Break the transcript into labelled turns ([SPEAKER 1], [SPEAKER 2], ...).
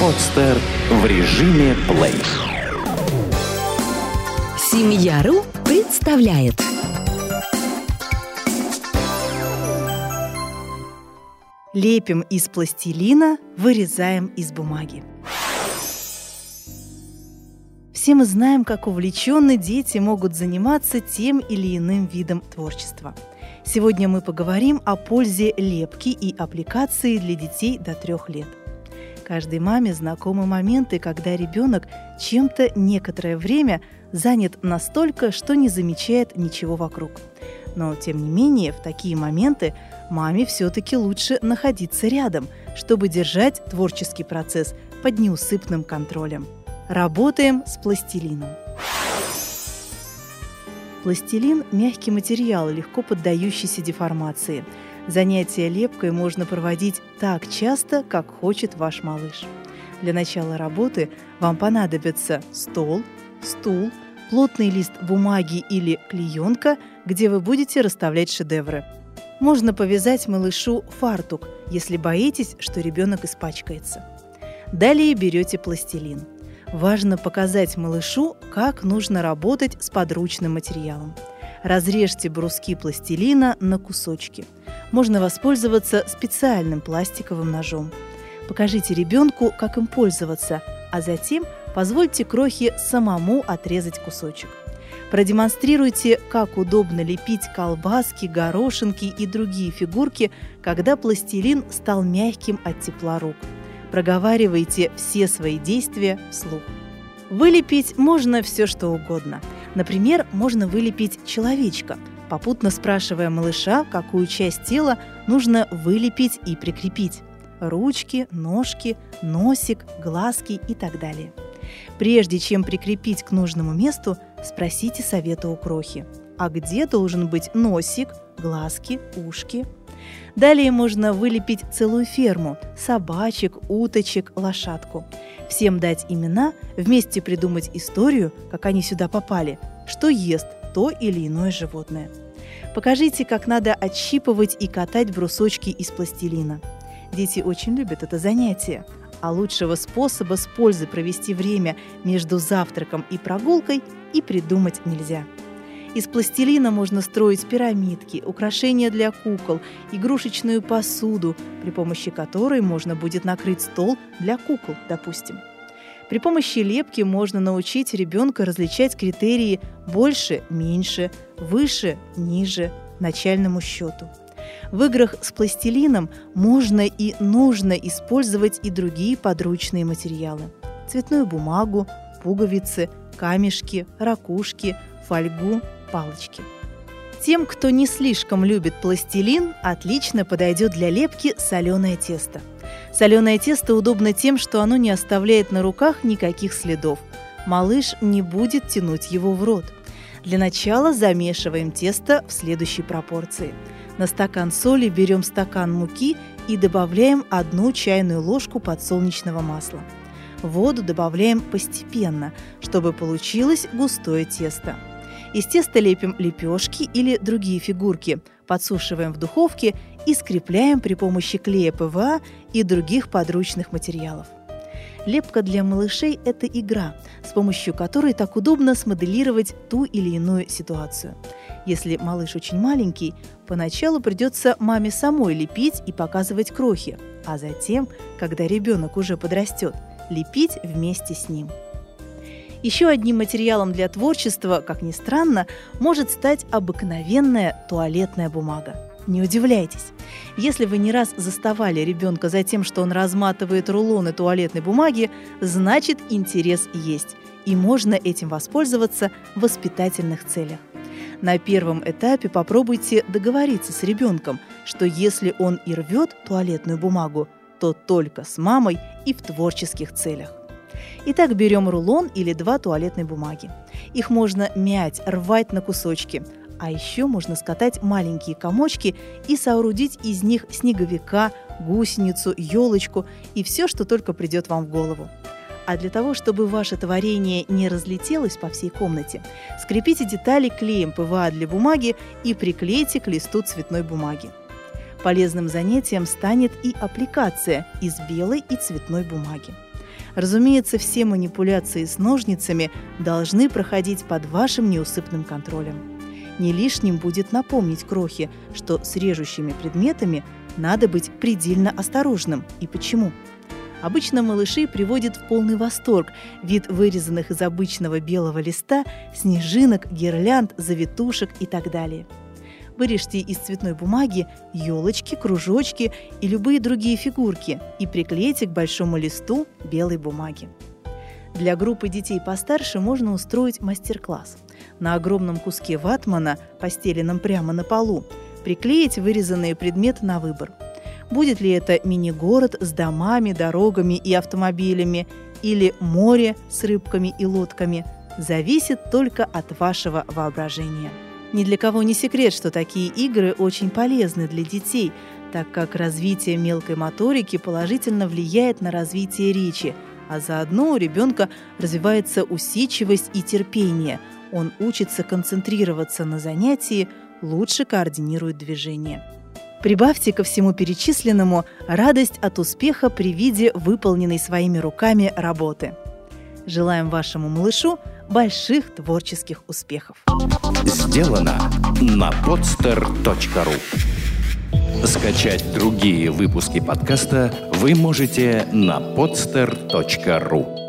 [SPEAKER 1] Подстер в режиме плей.
[SPEAKER 2] Семья.ру представляет
[SPEAKER 3] Лепим из пластилина, вырезаем из бумаги. Все мы знаем, как увлеченно дети могут заниматься тем или иным видом творчества. Сегодня мы поговорим о пользе лепки и аппликации для детей до трех лет. Каждой маме знакомы моменты, когда ребенок чем-то некоторое время занят настолько, что не замечает ничего вокруг. Но, тем не менее, в такие моменты маме все-таки лучше находиться рядом, чтобы держать творческий процесс под неусыпным контролем. Работаем с пластилином. Пластилин – мягкий материал, легко поддающийся деформации. Занятия лепкой можно проводить так часто, как хочет ваш малыш. Для начала работы вам понадобится стол, стул, плотный лист бумаги или клеенка, где вы будете расставлять шедевры. Можно повязать малышу фартук, если боитесь, что ребенок испачкается. Далее берете пластилин. Важно показать малышу, как нужно работать с подручным материалом. Разрежьте бруски пластилина на кусочки. Можно воспользоваться специальным пластиковым ножом. Покажите ребенку, как им пользоваться, а затем позвольте крохе самому отрезать кусочек. Продемонстрируйте, как удобно лепить колбаски, горошинки и другие фигурки, когда пластилин стал мягким от тепла рук. Проговаривайте все свои действия вслух. Вылепить можно все что угодно. Например, можно вылепить человечка, попутно спрашивая малыша, какую часть тела нужно вылепить и прикрепить. Ручки, ножки, носик, глазки и так далее. Прежде чем прикрепить к нужному месту, спросите совета у крохи. А где должен быть носик, глазки, ушки? Далее можно вылепить целую ферму – собачек, уточек, лошадку. Всем дать имена, вместе придумать историю, как они сюда попали, что ест то или иное животное. Покажите, как надо отщипывать и катать брусочки из пластилина. Дети очень любят это занятие а лучшего способа с пользой провести время между завтраком и прогулкой и придумать нельзя. Из пластилина можно строить пирамидки, украшения для кукол, игрушечную посуду, при помощи которой можно будет накрыть стол для кукол, допустим. При помощи лепки можно научить ребенка различать критерии больше, меньше, выше, ниже, начальному счету – в играх с пластилином можно и нужно использовать и другие подручные материалы. Цветную бумагу, пуговицы, камешки, ракушки, фольгу, палочки. Тем, кто не слишком любит пластилин, отлично подойдет для лепки соленое тесто. Соленое тесто удобно тем, что оно не оставляет на руках никаких следов. Малыш не будет тянуть его в рот. Для начала замешиваем тесто в следующей пропорции – на стакан соли берем стакан муки и добавляем одну чайную ложку подсолнечного масла. Воду добавляем постепенно, чтобы получилось густое тесто. Из теста лепим лепешки или другие фигурки, подсушиваем в духовке и скрепляем при помощи клея ПВА и других подручных материалов. Лепка для малышей – это игра, с помощью которой так удобно смоделировать ту или иную ситуацию – если малыш очень маленький, поначалу придется маме самой лепить и показывать крохи, а затем, когда ребенок уже подрастет, лепить вместе с ним. Еще одним материалом для творчества, как ни странно, может стать обыкновенная туалетная бумага. Не удивляйтесь. Если вы не раз заставали ребенка за тем, что он разматывает рулоны туалетной бумаги, значит интерес есть, и можно этим воспользоваться в воспитательных целях. На первом этапе попробуйте договориться с ребенком, что если он и рвет туалетную бумагу, то только с мамой и в творческих целях. Итак, берем рулон или два туалетной бумаги. Их можно мять, рвать на кусочки, а еще можно скатать маленькие комочки и соорудить из них снеговика, гусеницу, елочку и все, что только придет вам в голову. А для того, чтобы ваше творение не разлетелось по всей комнате, скрепите детали клеем ПВА для бумаги и приклейте к листу цветной бумаги. Полезным занятием станет и аппликация из белой и цветной бумаги. Разумеется, все манипуляции с ножницами должны проходить под вашим неусыпным контролем. Не лишним будет напомнить крохи, что с режущими предметами надо быть предельно осторожным. И почему? Обычно малышей приводит в полный восторг вид вырезанных из обычного белого листа снежинок, гирлянд, завитушек и так далее. Вырежьте из цветной бумаги елочки, кружочки и любые другие фигурки и приклейте к большому листу белой бумаги. Для группы детей постарше можно устроить мастер-класс. На огромном куске ватмана, постеленном прямо на полу, приклеить вырезанные предметы на выбор. Будет ли это мини-город с домами, дорогами и автомобилями, или море с рыбками и лодками, зависит только от вашего воображения. Ни для кого не секрет, что такие игры очень полезны для детей, так как развитие мелкой моторики положительно влияет на развитие речи, а заодно у ребенка развивается усидчивость и терпение. Он учится концентрироваться на занятии, лучше координирует движение. Прибавьте ко всему перечисленному радость от успеха при виде выполненной своими руками работы. Желаем вашему малышу больших творческих успехов.
[SPEAKER 1] Сделано на podster.ru Скачать другие выпуски подкаста вы можете на podster.ru